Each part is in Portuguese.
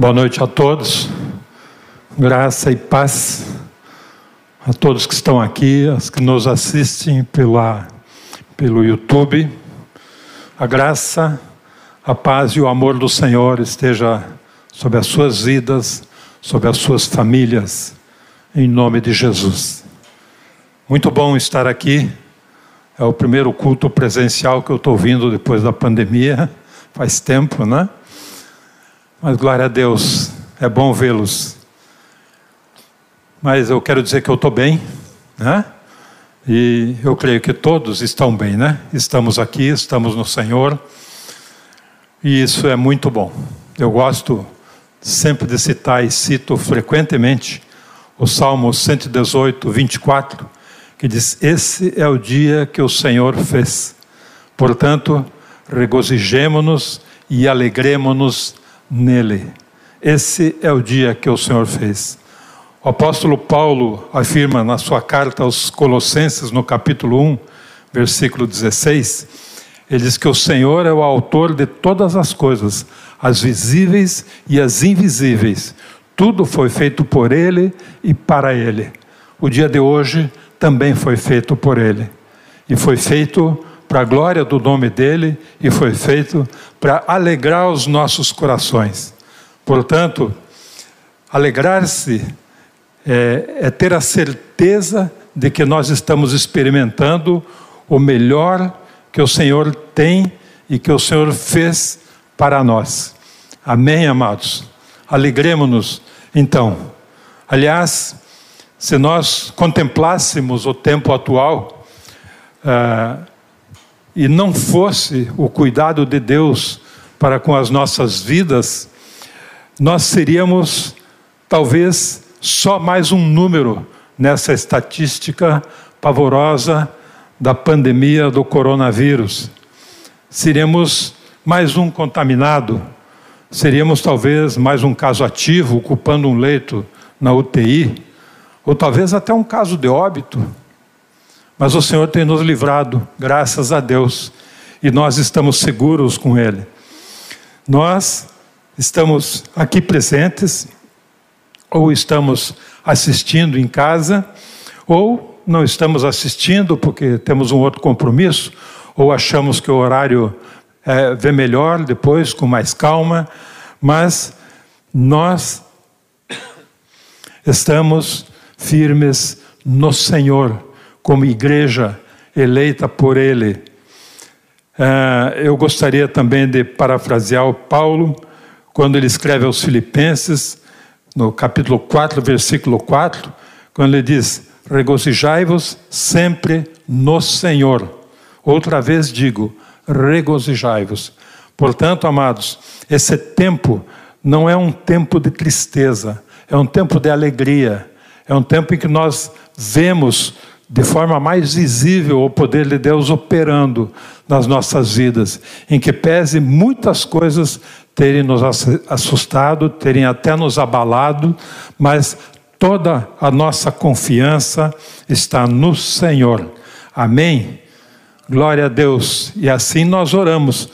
Boa noite a todos. Graça e paz a todos que estão aqui, as que nos assistem pela, pelo YouTube. A graça, a paz e o amor do Senhor esteja sobre as suas vidas, sobre as suas famílias, em nome de Jesus. Muito bom estar aqui. É o primeiro culto presencial que eu estou vindo depois da pandemia. Faz tempo, né? Mas glória a Deus, é bom vê-los. Mas eu quero dizer que eu estou bem, né? E eu creio que todos estão bem, né? Estamos aqui, estamos no Senhor. E isso é muito bom. Eu gosto sempre de citar e cito frequentemente o Salmo 118, 24, que diz: Esse é o dia que o Senhor fez. Portanto, regozijemo-nos e alegremos-nos nele. Esse é o dia que o Senhor fez. O apóstolo Paulo afirma na sua carta aos Colossenses, no capítulo 1, versículo 16, ele diz que o Senhor é o autor de todas as coisas, as visíveis e as invisíveis. Tudo foi feito por Ele e para Ele. O dia de hoje também foi feito por Ele. E foi feito para a glória do nome dele e foi feito para alegrar os nossos corações. Portanto, alegrar-se é, é, ter a certeza de que nós estamos experimentando o melhor que o Senhor tem e que o Senhor fez para nós. Amém, amados? Alegremos-nos, então. Aliás, se nós contemplássemos o tempo atual, ah, e não fosse o cuidado de Deus para com as nossas vidas, nós seríamos talvez só mais um número nessa estatística pavorosa da pandemia do coronavírus. Seríamos mais um contaminado, seríamos talvez mais um caso ativo ocupando um leito na UTI, ou talvez até um caso de óbito. Mas o Senhor tem nos livrado, graças a Deus, e nós estamos seguros com Ele. Nós estamos aqui presentes, ou estamos assistindo em casa, ou não estamos assistindo porque temos um outro compromisso, ou achamos que o horário é, vê melhor depois, com mais calma, mas nós estamos firmes no Senhor como igreja eleita por Ele. Uh, eu gostaria também de parafrasear o Paulo, quando ele escreve aos Filipenses, no capítulo 4, versículo 4, quando ele diz: Regozijai-vos sempre no Senhor. Outra vez digo: regozijai-vos. Portanto, amados, esse tempo não é um tempo de tristeza, é um tempo de alegria, é um tempo em que nós vemos de forma mais visível o poder de Deus operando nas nossas vidas, em que pese muitas coisas terem nos assustado, terem até nos abalado, mas toda a nossa confiança está no Senhor. Amém? Glória a Deus. E assim nós oramos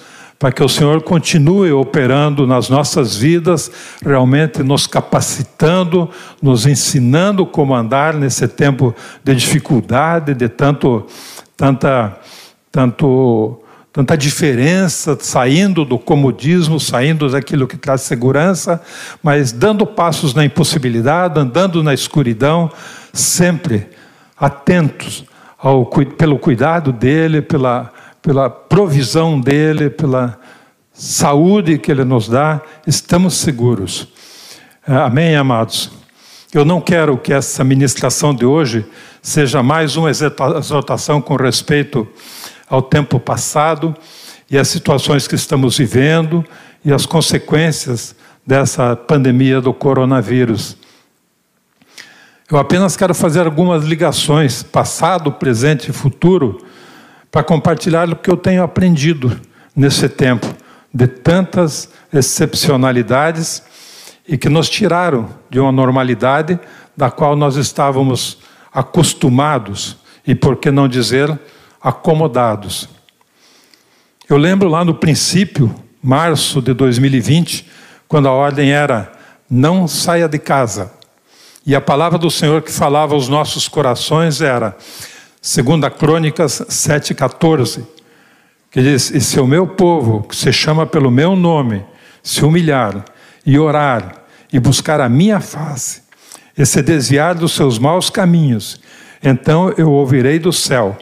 para que o Senhor continue operando nas nossas vidas, realmente nos capacitando, nos ensinando como andar nesse tempo de dificuldade, de tanto, tanta, tanto, tanta diferença, saindo do comodismo, saindo daquilo que traz segurança, mas dando passos na impossibilidade, andando na escuridão, sempre atentos ao, pelo cuidado dele, pela pela provisão dele, pela saúde que ele nos dá, estamos seguros. É, amém, amados? Eu não quero que essa ministração de hoje seja mais uma exortação com respeito ao tempo passado e às situações que estamos vivendo e as consequências dessa pandemia do coronavírus. Eu apenas quero fazer algumas ligações, passado, presente e futuro, para compartilhar o que eu tenho aprendido nesse tempo de tantas excepcionalidades e que nos tiraram de uma normalidade da qual nós estávamos acostumados e, por que não dizer, acomodados. Eu lembro lá no princípio, março de 2020, quando a ordem era não saia de casa. E a palavra do Senhor que falava aos nossos corações era, segundo a Crônicas 7,14, que diz, e se o meu povo, que se chama pelo meu nome, se humilhar e orar e buscar a minha face, e se desviar dos seus maus caminhos, então eu ouvirei do céu,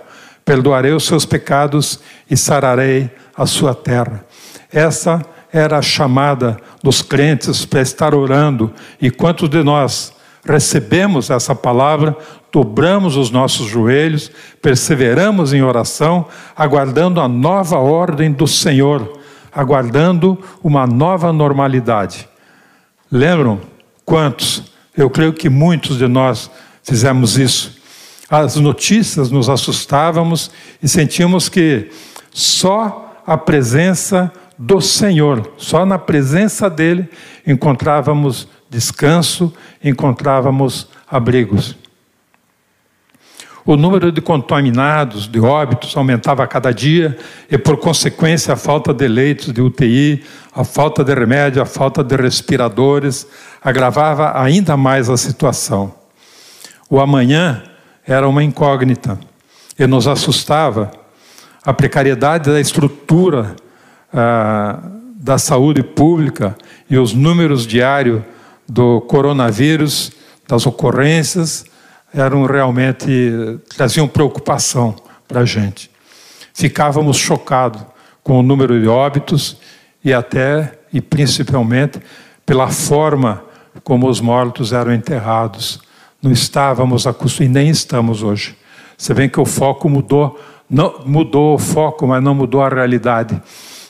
perdoarei os seus pecados e sararei a sua terra. Essa era a chamada dos crentes para estar orando, e quantos de nós recebemos essa palavra, dobramos os nossos joelhos, perseveramos em oração, aguardando a nova ordem do Senhor, aguardando uma nova normalidade. Lembram quantos? Eu creio que muitos de nós fizemos isso. As notícias nos assustávamos e sentíamos que só a presença do Senhor, só na presença dele encontrávamos descanso, encontrávamos abrigos. O número de contaminados, de óbitos, aumentava a cada dia e, por consequência, a falta de leitos de UTI, a falta de remédio, a falta de respiradores agravava ainda mais a situação. O amanhã era uma incógnita e nos assustava. A precariedade da estrutura ah, da saúde pública e os números diários do coronavírus, das ocorrências, eram realmente, traziam preocupação para a gente. Ficávamos chocados com o número de óbitos e até, e principalmente, pela forma como os mortos eram enterrados. Não estávamos acostumados, e nem estamos hoje. Você vê que o foco mudou, não, mudou o foco, mas não mudou a realidade.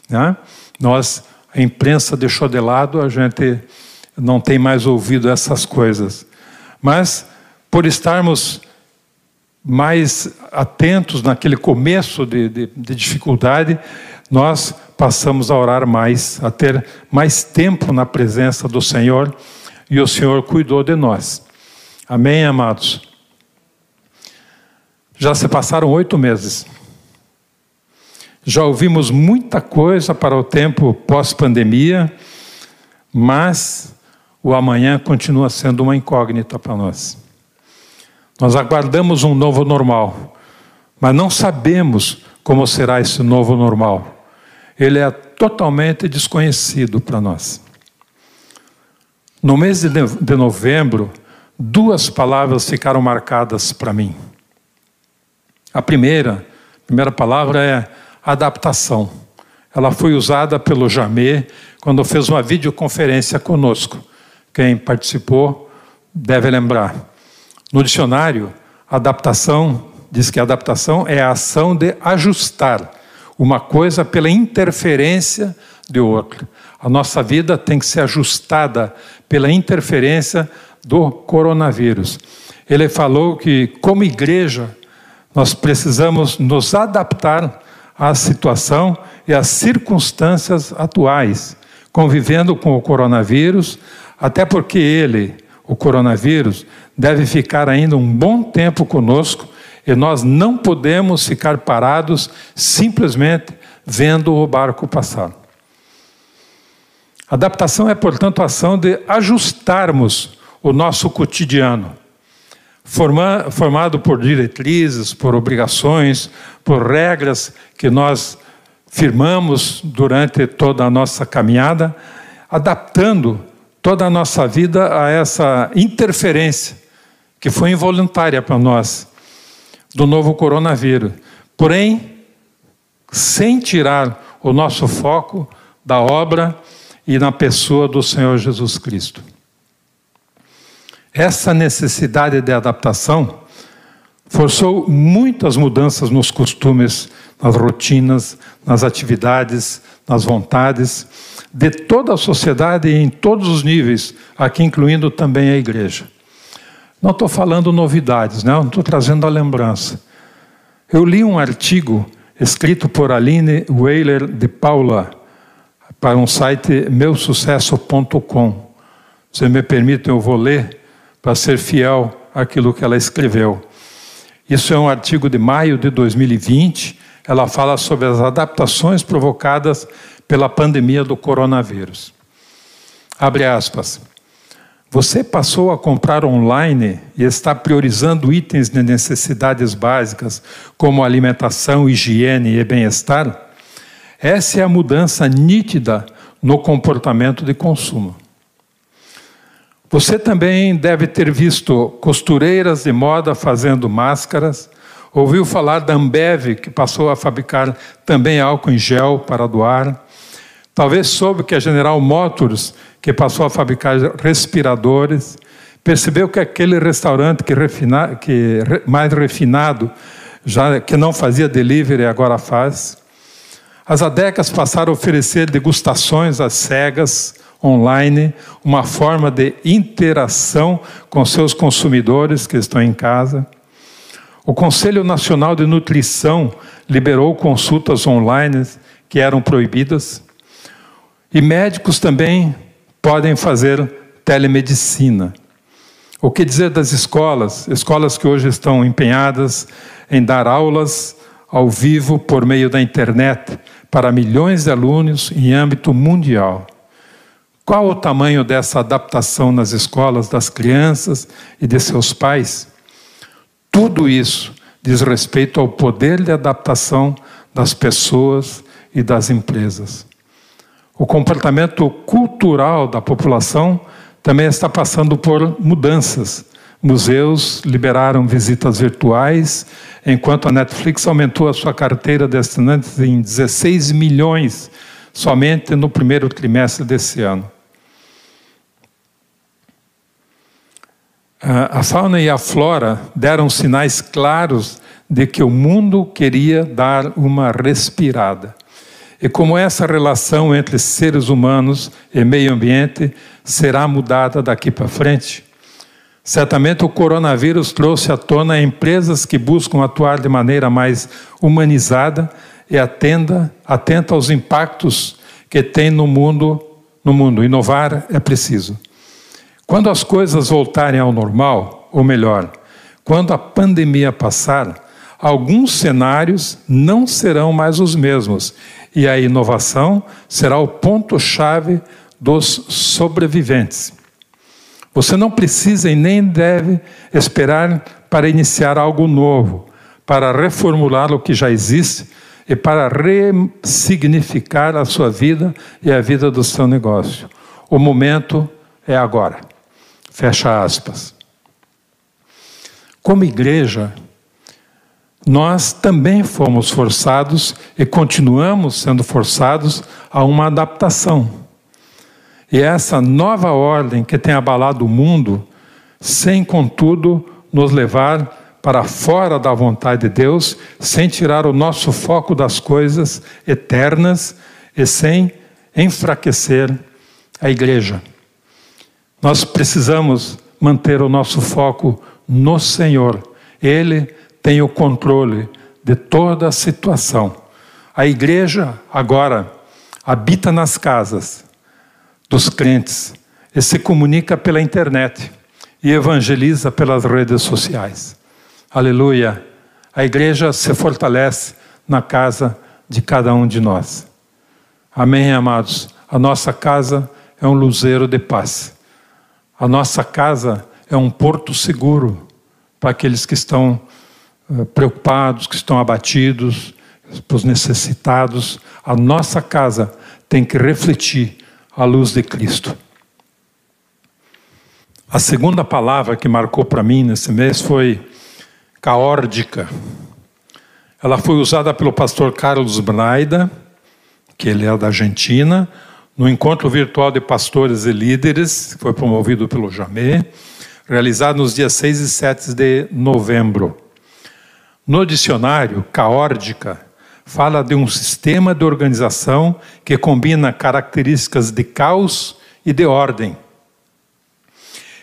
Né? Nós, a imprensa deixou de lado, a gente não tem mais ouvido essas coisas. Mas, por estarmos mais atentos naquele começo de, de, de, dificuldade, nós passamos a orar mais, a ter mais tempo na presença do Senhor e o Senhor cuidou de nós. Amém, amados? Já se passaram oito meses. Já ouvimos muita coisa para o tempo pós-pandemia, mas o amanhã continua sendo uma incógnita para nós. Nós aguardamos um novo normal, mas não sabemos como será esse novo normal. Ele é totalmente desconhecido para nós. No mês de novembro, duas palavras ficaram marcadas para mim. A primeira, a primeira palavra é adaptação. Ela foi usada pelo Jamê quando fez uma videoconferência conosco. Quem participou deve lembrar. No dicionário, adaptação diz que adaptação é a ação de ajustar uma coisa pela interferência de outra. A nossa vida tem que ser ajustada pela interferência do coronavírus. Ele falou que, como igreja, nós precisamos nos adaptar à situação e às circunstâncias atuais, convivendo com o coronavírus, até porque ele, o coronavírus, deve ficar ainda um bom tempo conosco e nós não podemos ficar parados simplesmente vendo o barco passar. Adaptação é, portanto, a ação de ajustarmos o nosso cotidiano, formado por diretrizes, por obrigações, por regras que nós firmamos durante toda a nossa caminhada, adaptando toda a nossa vida a essa interferência que foi involuntária para nós do novo coronavírus. Porém, sem tirar o nosso foco da obra e na pessoa do Senhor Jesus Cristo. Essa necessidade de adaptação forçou muitas mudanças nos costumes, nas rotinas, nas atividades, nas vontades de toda a sociedade em todos os níveis, aqui incluindo também a igreja. Não estou falando novidades, não estou trazendo a lembrança. Eu li um artigo escrito por Aline Weiler de Paula para um site meusucesso.com. Se me permite, eu vou ler para ser fiel àquilo que ela escreveu. Isso é um artigo de maio de 2020. Ela fala sobre as adaptações provocadas pela pandemia do coronavírus. Abre aspas. Você passou a comprar online e está priorizando itens de necessidades básicas, como alimentação, higiene e bem-estar? Essa é a mudança nítida no comportamento de consumo. Você também deve ter visto costureiras de moda fazendo máscaras, ouviu falar da Ambev, que passou a fabricar também álcool em gel para doar. Talvez soube que a General Motors que passou a fabricar respiradores, percebeu que aquele restaurante que, refina, que mais refinado, já que não fazia delivery, agora faz. As adecas passaram a oferecer degustações às cegas, online, uma forma de interação com seus consumidores que estão em casa. O Conselho Nacional de Nutrição liberou consultas online que eram proibidas. E médicos também podem fazer telemedicina. O que dizer das escolas? Escolas que hoje estão empenhadas em dar aulas ao vivo por meio da internet para milhões de alunos em âmbito mundial. Qual o tamanho dessa adaptação nas escolas das crianças e de seus pais? Tudo isso diz respeito ao poder de adaptação das pessoas e das empresas. O comportamento cultural da população também está passando por mudanças. Museus liberaram visitas virtuais, enquanto a Netflix aumentou a sua carteira de assinantes em 16 milhões somente no primeiro trimestre desse ano. A fauna e a flora deram sinais claros de que o mundo queria dar uma respirada e como essa relação entre seres humanos e meio ambiente será mudada daqui para frente. Certamente o coronavírus trouxe à tona empresas que buscam atuar de maneira mais humanizada e atenda, atenta aos impactos que tem no mundo, no mundo. Inovar é preciso. Quando as coisas voltarem ao normal, ou melhor, quando a pandemia passar, alguns cenários não serão mais os mesmos e a inovação será o ponto-chave dos sobreviventes. Você não precisa e nem deve esperar para iniciar algo novo, para reformular o que já existe e para ressignificar a sua vida e a vida do seu negócio. O momento é agora. Fecha aspas. Como igreja, nós também fomos forçados e continuamos sendo forçados a uma adaptação. E essa nova ordem que tem abalado o mundo, sem contudo nos levar para fora da vontade de Deus, sem tirar o nosso foco das coisas eternas e sem enfraquecer a igreja. Nós precisamos manter o nosso foco no Senhor. Ele tem o controle de toda a situação. A igreja agora habita nas casas dos crentes e se comunica pela internet e evangeliza pelas redes sociais. Aleluia! A igreja se fortalece na casa de cada um de nós. Amém, amados? A nossa casa é um luzeiro de paz. A nossa casa é um porto seguro para aqueles que estão eh, preocupados, que estão abatidos, para os necessitados. A nossa casa tem que refletir a luz de Cristo. A segunda palavra que marcou para mim nesse mês foi caórdica. Ela foi usada pelo pastor Carlos Braida, que ele é da Argentina, no encontro virtual de pastores e líderes, que foi promovido pelo Jamé, realizado nos dias 6 e 7 de novembro. No dicionário, caórdica fala de um sistema de organização que combina características de caos e de ordem.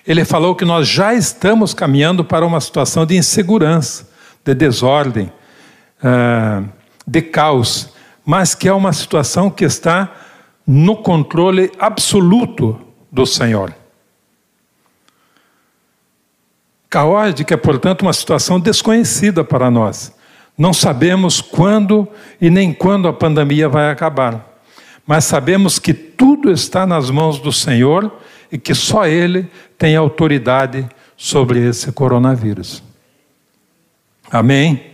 Ele falou que nós já estamos caminhando para uma situação de insegurança, de desordem, ah, de caos, mas que é uma situação que está no controle absoluto do Senhor. Caótica é, portanto, uma situação desconhecida para nós. Não sabemos quando e nem quando a pandemia vai acabar. Mas sabemos que tudo está nas mãos do Senhor e que só Ele tem autoridade sobre esse coronavírus. Amém?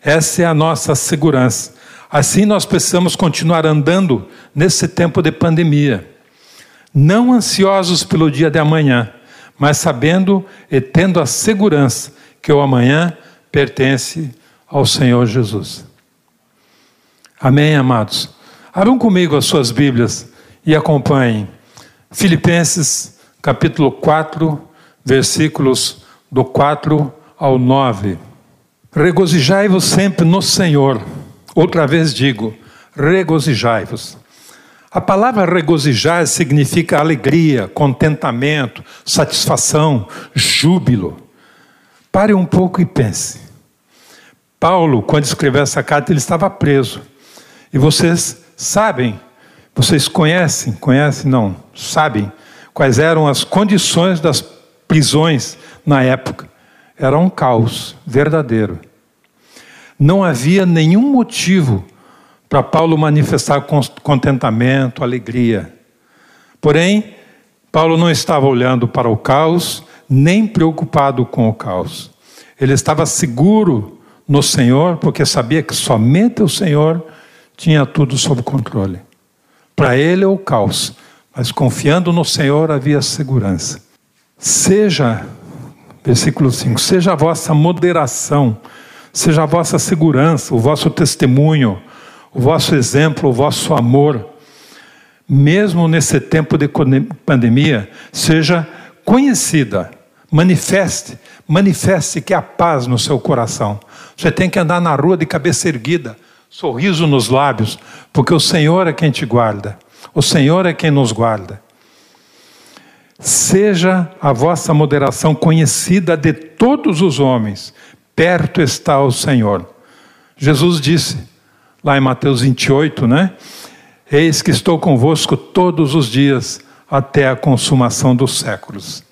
Essa é a nossa segurança. Assim nós precisamos continuar andando nesse tempo de pandemia, não ansiosos pelo dia de amanhã, mas sabendo e tendo a segurança que o amanhã pertence ao Senhor Jesus. Amém, amados? Abram comigo as suas Bíblias e acompanhem. Filipenses, capítulo 4, versículos do 4 ao 9. Regozijai-vos sempre no Senhor. Outra vez digo, regozijai-vos. A palavra regozijar significa alegria, contentamento, satisfação, júbilo. Pare um pouco e pense. Paulo, quando escreveu essa carta, ele estava preso. E vocês sabem, vocês conhecem, conhecem, não, sabem quais eram as condições das prisões na época. Era um caos verdadeiro. Não havia nenhum motivo para Paulo manifestar contentamento, alegria. Porém, Paulo não estava olhando para o caos, nem preocupado com o caos. Ele estava seguro no Senhor, porque sabia que somente o Senhor tinha tudo sob controle. Para ele é o caos, mas confiando no Senhor havia segurança. Seja, versículo 5, seja a vossa moderação seja a vossa segurança, o vosso testemunho, o vosso exemplo, o vosso amor, mesmo nesse tempo de pandemia, seja conhecida, manifeste, manifeste que há paz no seu coração. Você tem que andar na rua de cabeça erguida, sorriso nos lábios, porque o Senhor é quem te guarda, o Senhor é quem nos guarda. Seja a vossa moderação conhecida de todos os homens, perto está o Senhor. Jesus disse, lá em Mateus 28, né? Eis que estou convosco todos os dias até a consumação dos séculos.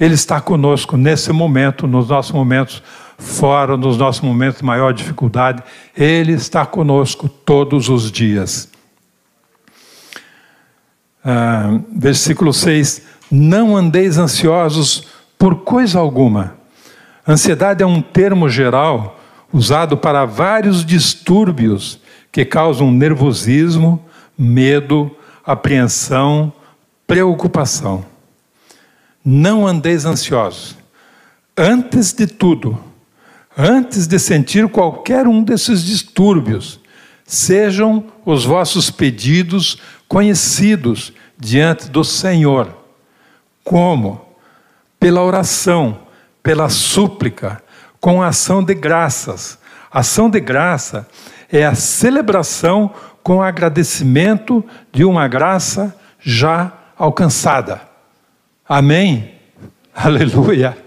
Ele está conosco nesse momento, nos nossos momentos fora, nos nossos momentos de maior dificuldade. Ele está conosco todos os dias. Ah, versículo 6: Não andeis ansiosos por coisa alguma Ansiedade é um termo geral usado para vários distúrbios que causam nervosismo, medo, apreensão, preocupação. Não andeis ansiosos. Antes de tudo, antes de sentir qualquer um desses distúrbios, sejam os vossos pedidos conhecidos diante do Senhor. Como? Pela oração pela súplica, com ação de graças. Ação de graça é a celebração com agradecimento de uma graça já alcançada. Amém? Aleluia!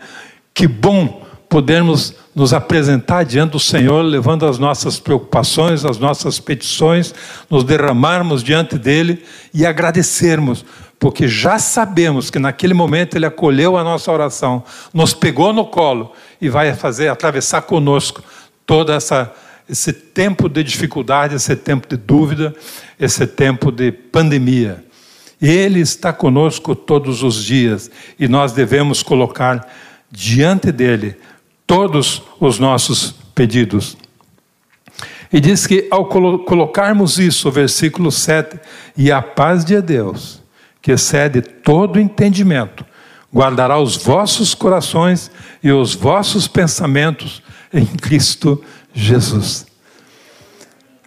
Que bom podermos nos apresentar diante do Senhor, levando as nossas preocupações, as nossas petições, nos derramarmos diante dele e agradecermos, porque já sabemos que naquele momento Ele acolheu a nossa oração, nos pegou no colo e vai fazer atravessar conosco todo essa, esse tempo de dificuldade, esse tempo de dúvida, esse tempo de pandemia. Ele está conosco todos os dias e nós devemos colocar diante dele todos os nossos pedidos. E diz que ao colocarmos isso, versículo 7, e a paz de Deus, que excede todo entendimento, guardará os vossos corações e os vossos pensamentos em Cristo Jesus.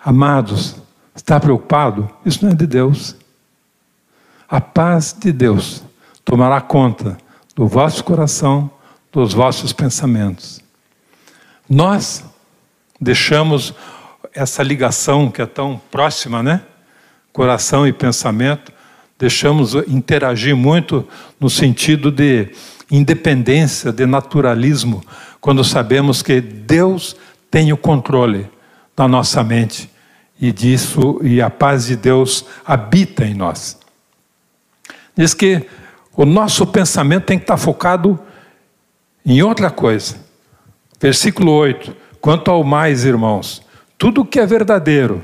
Amados, está preocupado? Isso não é de Deus. A paz de Deus tomará conta do vosso coração, dos vossos pensamentos. Nós deixamos essa ligação que é tão próxima, né? Coração e pensamento, deixamos interagir muito no sentido de independência, de naturalismo, quando sabemos que Deus tem o controle da nossa mente e disso e a paz de Deus habita em nós. Diz que o nosso pensamento tem que estar focado em outra coisa. Versículo 8: Quanto ao mais, irmãos, tudo que é verdadeiro,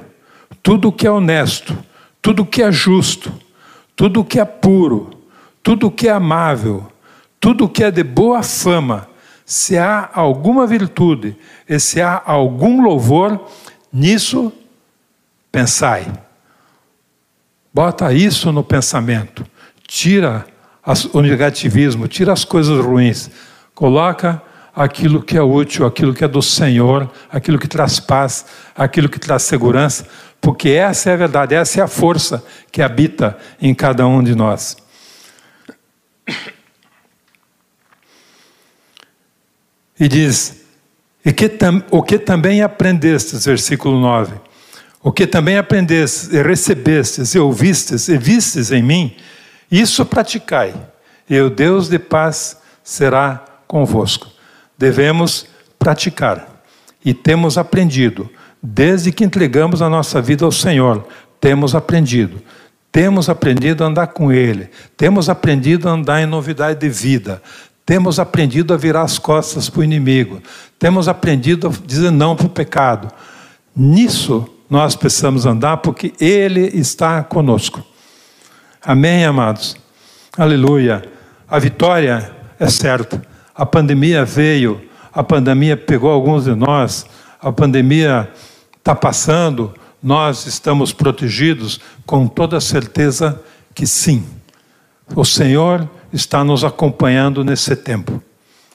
tudo que é honesto, tudo que é justo, tudo que é puro, tudo que é amável, tudo que é de boa fama, se há alguma virtude e se há algum louvor, nisso pensai. Bota isso no pensamento. Tira o negativismo, tira as coisas ruins. Coloca aquilo que é útil, aquilo que é do Senhor, aquilo que traz paz, aquilo que traz segurança, porque essa é a verdade, essa é a força que habita em cada um de nós. E diz: e que tam, o que também aprendestes, versículo 9, o que também aprendestes, e recebestes, e ouvistes, e vistes em mim, isso praticai, e o Deus de paz será convosco. Devemos praticar, e temos aprendido, desde que entregamos a nossa vida ao Senhor, temos aprendido. Temos aprendido a andar com Ele, temos aprendido a andar em novidade de vida, temos aprendido a virar as costas para o inimigo. Temos aprendido a dizer não para o pecado. Nisso nós precisamos andar porque Ele está conosco. Amém, amados? Aleluia. A vitória é certa. A pandemia veio, a pandemia pegou alguns de nós, a pandemia está passando, nós estamos protegidos, com toda certeza que sim. O Senhor está nos acompanhando nesse tempo.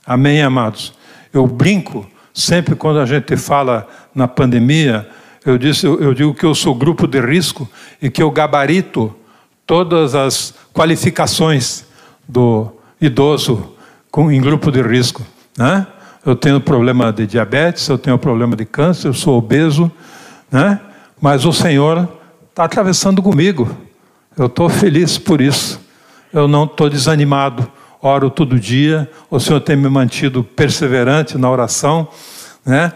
Amém, amados? Eu brinco sempre quando a gente fala na pandemia, eu, disse, eu digo que eu sou grupo de risco e que eu gabarito todas as qualificações do idoso com, em grupo de risco. Né? Eu tenho problema de diabetes, eu tenho problema de câncer, eu sou obeso, né? mas o Senhor está atravessando comigo. Eu estou feliz por isso eu não estou desanimado, oro todo dia, o Senhor tem me mantido perseverante na oração, né?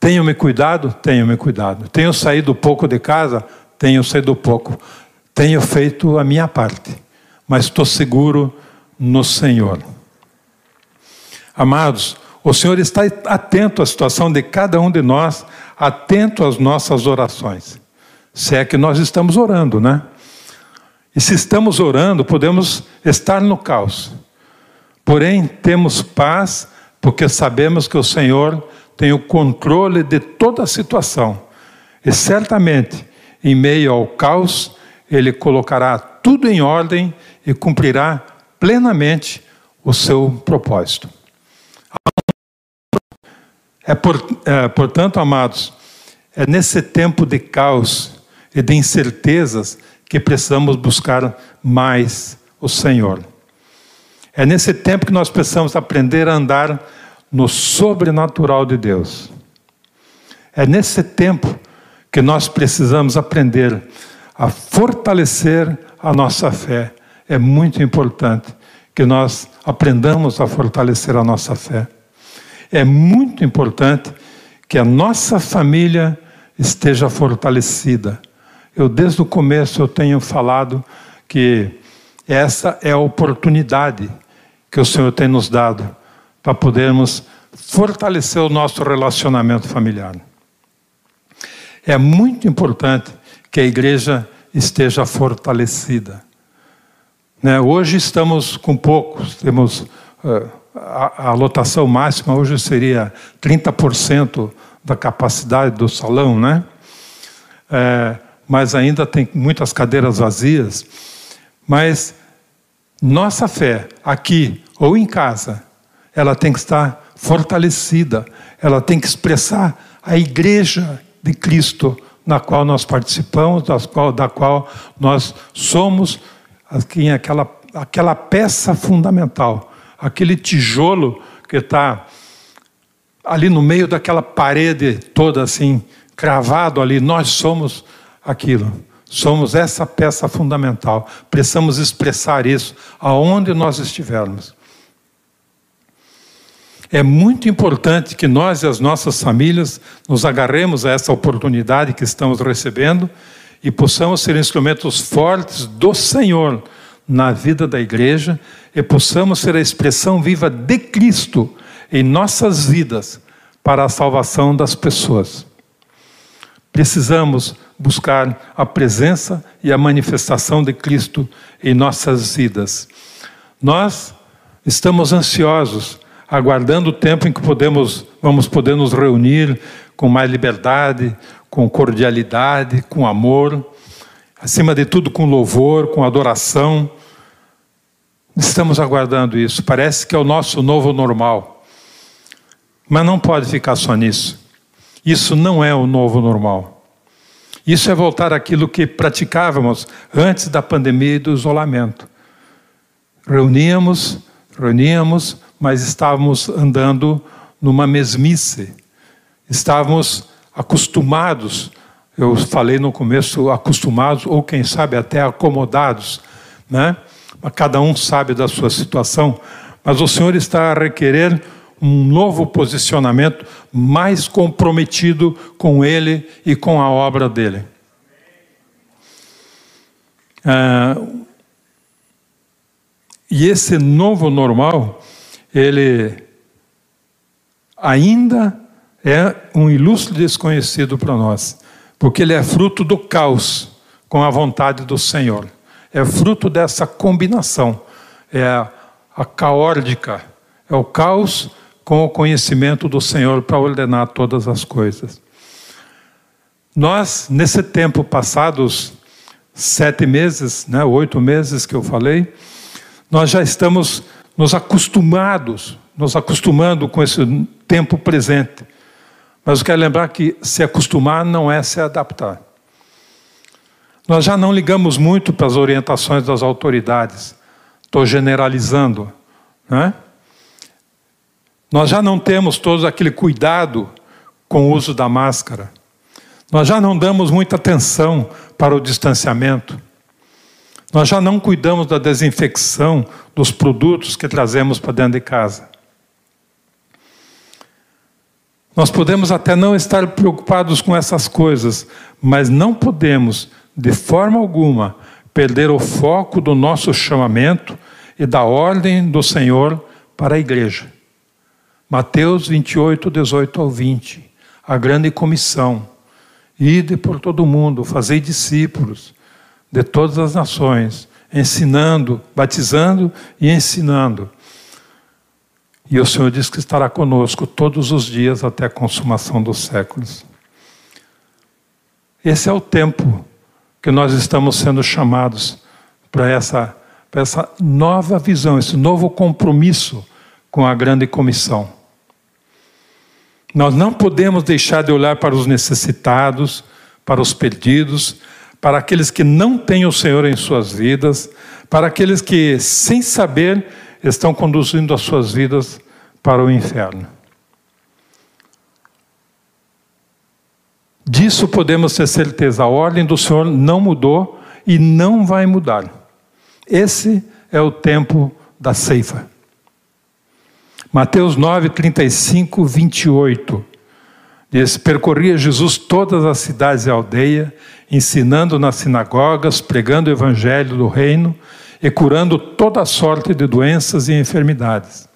Tenho me cuidado? Tenho me cuidado. Tenho saído pouco de casa? Tenho saído pouco. Tenho feito a minha parte, mas estou seguro no Senhor. Amados, o Senhor está atento à situação de cada um de nós, atento às nossas orações. Se é que nós estamos orando, né? E se estamos orando, podemos estar no caos. Porém, temos paz, porque sabemos que o Senhor tem o controle de toda a situação. E certamente, em meio ao caos, Ele colocará tudo em ordem e cumprirá plenamente o seu propósito. É, por, é, portanto, amados, é nesse tempo de caos e de incertezas que precisamos buscar mais o Senhor. É nesse tempo que nós precisamos aprender a andar no sobrenatural de Deus. É nesse tempo que nós precisamos aprender a fortalecer a nossa fé. É muito importante que nós aprendamos a fortalecer a nossa fé. É muito importante que a nossa família esteja fortalecida. Eu desde o começo eu tenho falado que essa é a oportunidade que o Senhor tem nos dado para podermos fortalecer o nosso relacionamento familiar. É muito importante que a igreja esteja fortalecida. Né? Hoje estamos com poucos, temos uh, a, a, lotação máxima hoje seria 30% da capacidade do salão, né? É, mas ainda tem muitas cadeiras vazias. Mas nossa fé, aqui ou em casa, ela tem que estar fortalecida, ela tem que expressar a igreja de Cristo na qual nós participamos, da qual, da qual nós somos aqui, aquela, aquela peça fundamental, aquele tijolo que está ali no meio daquela parede toda assim, cravado ali, nós somos aquilo. Somos essa peça fundamental. Precisamos expressar isso aonde nós estivermos. É muito importante que nós e as nossas famílias nos agarremos a essa oportunidade que estamos recebendo e possamos ser instrumentos fortes do Senhor na vida da igreja e possamos ser a expressão viva de Cristo em nossas vidas para a salvação das pessoas. Precisamos buscar a presença e a manifestação de Cristo em nossas vidas. Nós estamos ansiosos, aguardando o tempo em que podemos, vamos poder nos reunir com mais liberdade, com cordialidade, com amor, acima de tudo com louvor, com adoração. Estamos aguardando isso. Parece que é o nosso novo normal. Mas não pode ficar só nisso. Isso não é o novo normal. Isso é voltar àquilo que praticávamos antes da pandemia e do isolamento. Reuníamos, reuníamos, mas estávamos andando numa mesmice. Estávamos acostumados, eu falei no começo, acostumados, ou quem sabe até acomodados, né? Cada um sabe da sua situação, mas o Senhor está a requerer um novo posicionamento mais comprometido com Ele e com a obra dele. Ah, e esse novo normal, ele ainda é um ilustre desconhecido para nós, porque ele é fruto do caos com a vontade do Senhor. É fruto dessa combinação. É a, caórdica, é o caos com o conhecimento do Senhor para ordenar todas as coisas. Nós, nesse tempo passados, sete meses, né, oito meses que eu falei, nós já estamos nos acostumados, nos acostumando com esse tempo presente. Mas eu quero lembrar que se acostumar não é se adaptar. Nós já não ligamos muito para as orientações das autoridades. Estou generalizando. Né? Nós já não temos todo aquele cuidado com o uso da máscara. Nós já não damos muita atenção para o distanciamento. Nós já não cuidamos da desinfecção dos produtos que trazemos para dentro de casa. Nós podemos até não estar preocupados com essas coisas, mas não podemos de forma alguma, perder o foco do nosso chamamento e da ordem do Senhor para a igreja. Mateus 28, 18 ao 20. A grande comissão. Ide por todo o mundo, fazei discípulos de todas as nações, ensinando, batizando e ensinando. E o Senhor diz que estará conosco todos os dias até a consumação dos séculos. Esse é o tempo que nós estamos sendo chamados para essa, para essa nova visão, esse novo compromisso com a grande comissão. Nós não podemos deixar de olhar para os necessitados, para os perdidos, para aqueles que não têm o Senhor em suas vidas, para aqueles que, sem saber, estão conduzindo as suas vidas para o inferno. Disso podemos ter certeza, a ordem do Senhor não mudou e não vai mudar. Esse é o tempo da ceifa. Mateus 9, 35, 28. Diz: Percorria Jesus todas as cidades e aldeias, ensinando nas sinagogas, pregando o evangelho do reino e curando toda sorte de doenças e enfermidades.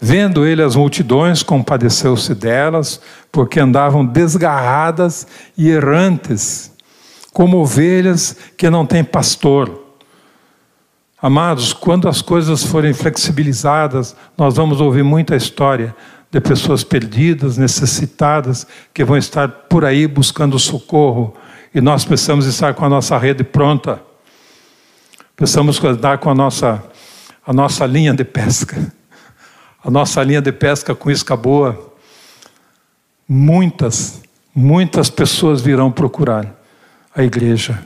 Vendo ele as multidões, compadeceu-se delas, porque andavam desgarradas e errantes, como ovelhas que não têm pastor. Amados, quando as coisas forem flexibilizadas, nós vamos ouvir muita história de pessoas perdidas, necessitadas, que vão estar por aí buscando socorro, e nós precisamos estar com a nossa rede pronta. Precisamos estar com a nossa, a nossa linha de pesca a nossa linha de pesca com isca boa, muitas, muitas pessoas virão procurar a igreja.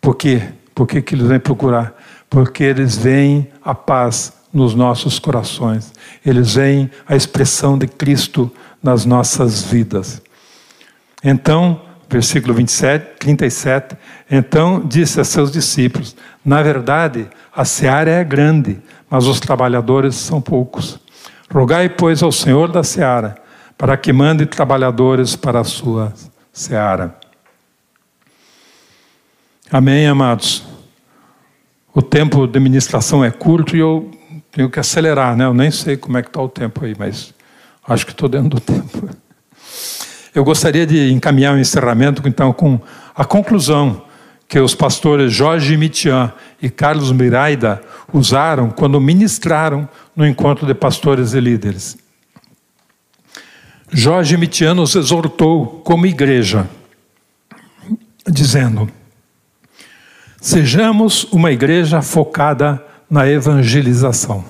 Por quê? Por que, que eles vêm procurar? Porque eles veem a paz nos nossos corações. Eles veem a expressão de Cristo nas nossas vidas. Então, versículo 27, 37, então disse a seus discípulos: Na verdade, a seara é grande, mas os trabalhadores são poucos. Rogai, pois, ao Senhor da seara, para que mande trabalhadores para a sua seara. Amém, amados? O tempo de ministração é curto e eu tenho que acelerar, né? Eu nem sei como é que está o tempo aí, mas acho que estou dentro do tempo. Eu gostaria de encaminhar o encerramento, então, com a conclusão que os pastores Jorge Mitian e Carlos Miraida usaram quando ministraram no encontro de pastores e líderes. Jorge Mitian nos exortou como igreja, dizendo: Sejamos uma igreja focada na evangelização.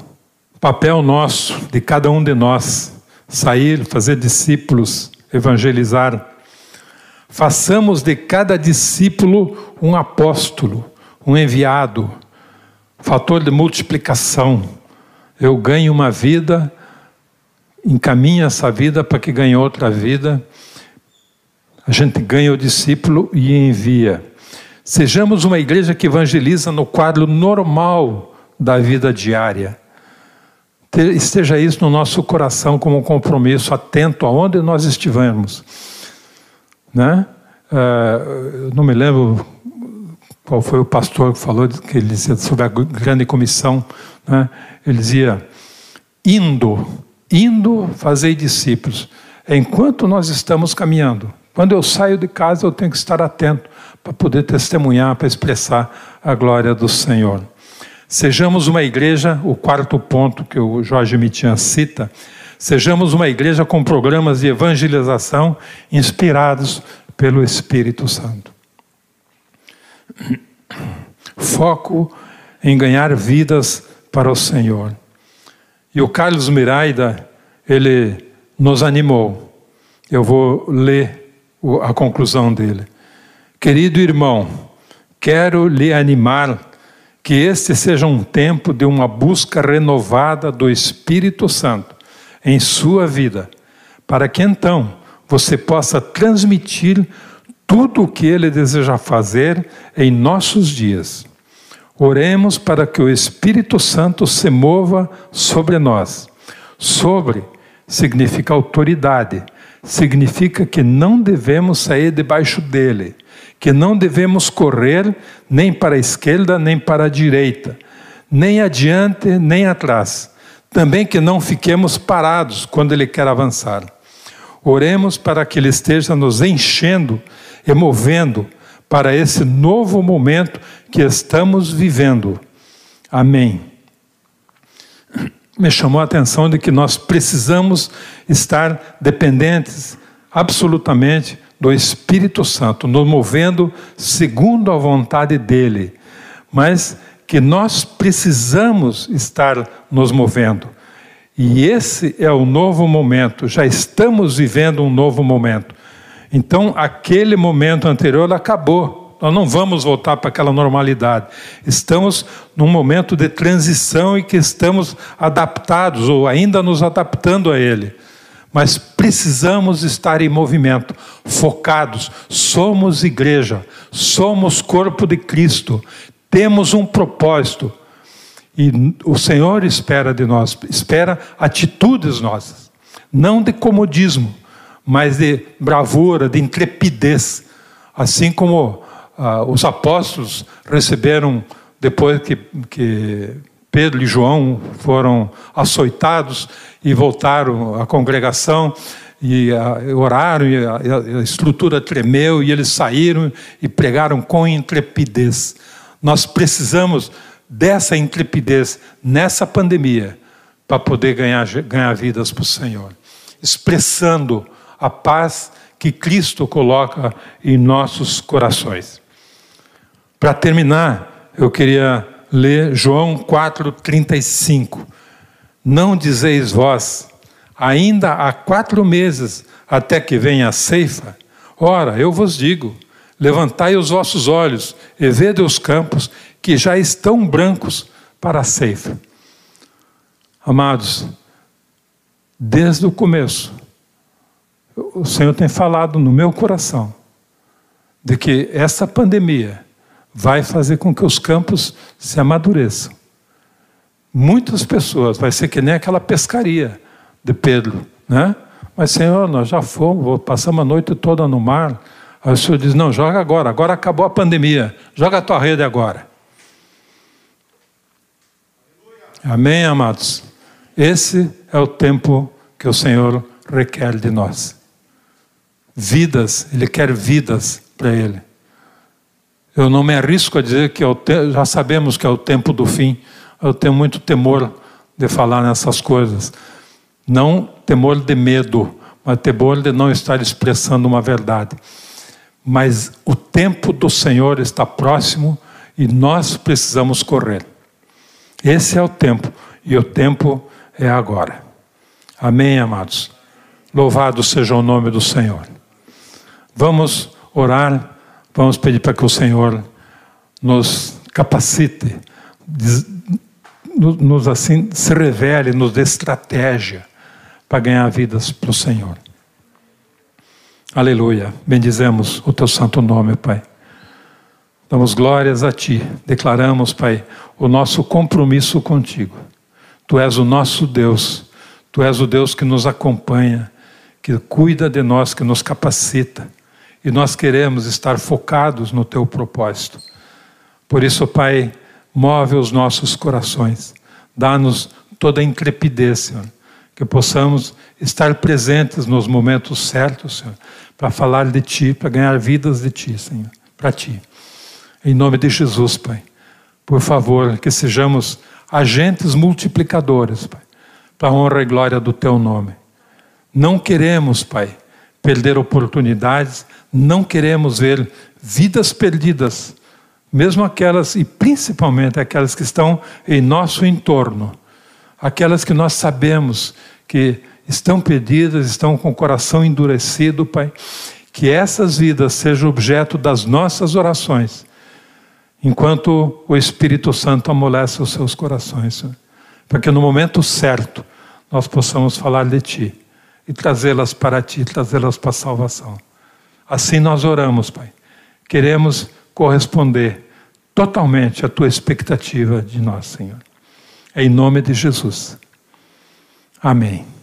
Papel nosso, de cada um de nós, sair, fazer discípulos, evangelizar. Façamos de cada discípulo um apóstolo, um enviado, fator de multiplicação. Eu ganho uma vida, encaminho essa vida para que ganhe outra vida. A gente ganha o discípulo e envia. Sejamos uma igreja que evangeliza no quadro normal da vida diária. Esteja isso no nosso coração como um compromisso, atento aonde nós estivermos. Né? Uh, não me lembro qual foi o pastor que falou que ele dizia sobre a grande comissão. Né? Ele dizia: indo, indo fazer discípulos. Enquanto nós estamos caminhando, quando eu saio de casa, eu tenho que estar atento para poder testemunhar, para expressar a glória do Senhor. Sejamos uma igreja, o quarto ponto que o Jorge Mitian cita, sejamos uma igreja com programas de evangelização inspirados pelo Espírito Santo. Foco em ganhar vidas para o Senhor. E o Carlos Miraida, ele nos animou. Eu vou ler a conclusão dele. Querido irmão, quero lhe animar que este seja um tempo de uma busca renovada do Espírito Santo em sua vida, para que então você possa transmitir tudo o que ele deseja fazer em nossos dias. Oremos para que o Espírito Santo se mova sobre nós. Sobre significa autoridade, significa que não devemos sair debaixo dele que não devemos correr nem para a esquerda nem para a direita, nem adiante nem atrás. Também que não fiquemos parados quando Ele quer avançar. Oremos para que Ele esteja nos enchendo e movendo para esse novo momento que estamos vivendo. Amém. Me chamou a atenção de que nós precisamos estar dependentes absolutamente do Espírito Santo, nos movendo segundo a vontade dele, mas que nós precisamos estar nos movendo. E esse é o novo momento, já estamos vivendo um novo momento. Então, aquele momento anterior acabou. Nós não vamos voltar para aquela normalidade. Estamos num momento de transição e que estamos adaptados ou ainda nos adaptando a ele mas precisamos estar em movimento, focados. Somos igreja, somos corpo de Cristo, temos um propósito. E o Senhor espera de nós, espera atitudes nossas, não de comodismo, mas de bravura, de intrepidez. Assim como ah, os apóstolos receberam, depois que, que Pedro e João foram açoitados e voltaram à congregação e oraram e a, a estrutura tremeu e eles saíram e pregaram com intrepidez. Nós precisamos dessa intrepidez nessa pandemia para poder ganhar, ganhar vidas para o Senhor, expressando a paz que Cristo coloca em nossos corações. Para terminar, eu queria ler João 4,35. Não dizeis vós, ainda há quatro meses até que venha a ceifa? Ora, eu vos digo: levantai os vossos olhos e vede os campos que já estão brancos para a ceifa. Amados, desde o começo, o Senhor tem falado no meu coração de que essa pandemia vai fazer com que os campos se amadureçam. Muitas pessoas, vai ser que nem aquela pescaria de Pedro, né? Mas, Senhor, nós já fomos, passamos a noite toda no mar. Aí o Senhor diz: Não, joga agora, agora acabou a pandemia, joga a tua rede agora. Amém, amados? Esse é o tempo que o Senhor requer de nós. Vidas, Ele quer vidas para Ele. Eu não me arrisco a dizer que é te... já sabemos que é o tempo do fim. Eu tenho muito temor de falar nessas coisas. Não temor de medo, mas temor de não estar expressando uma verdade. Mas o tempo do Senhor está próximo e nós precisamos correr. Esse é o tempo, e o tempo é agora. Amém, amados? Louvado seja o nome do Senhor. Vamos orar, vamos pedir para que o Senhor nos capacite, nos assim se revele, nos dê estratégia para ganhar vidas para o Senhor. Aleluia. Bendizemos o teu santo nome, Pai. Damos glórias a Ti. Declaramos, Pai, o nosso compromisso contigo. Tu és o nosso Deus. Tu és o Deus que nos acompanha, que cuida de nós, que nos capacita. E nós queremos estar focados no Teu propósito. Por isso, Pai, move os nossos corações. Dá-nos toda a intrepidez, Senhor. Que possamos estar presentes nos momentos certos, Senhor, para falar de Ti, para ganhar vidas de Ti, Senhor, para Ti. Em nome de Jesus, Pai. Por favor, que sejamos agentes multiplicadores, Pai, para a honra e glória do Teu nome. Não queremos, Pai, perder oportunidades, não queremos ver vidas perdidas, mesmo aquelas, e principalmente aquelas que estão em nosso entorno, aquelas que nós sabemos que estão perdidas, estão com o coração endurecido, Pai. Que essas vidas sejam objeto das nossas orações enquanto o Espírito Santo amolece os seus corações, para que no momento certo nós possamos falar de Ti e trazê-las para Ti, trazê-las para a salvação. Assim nós oramos, Pai. Queremos corresponder totalmente à Tua expectativa de nós, Senhor. Em nome de Jesus. Amém.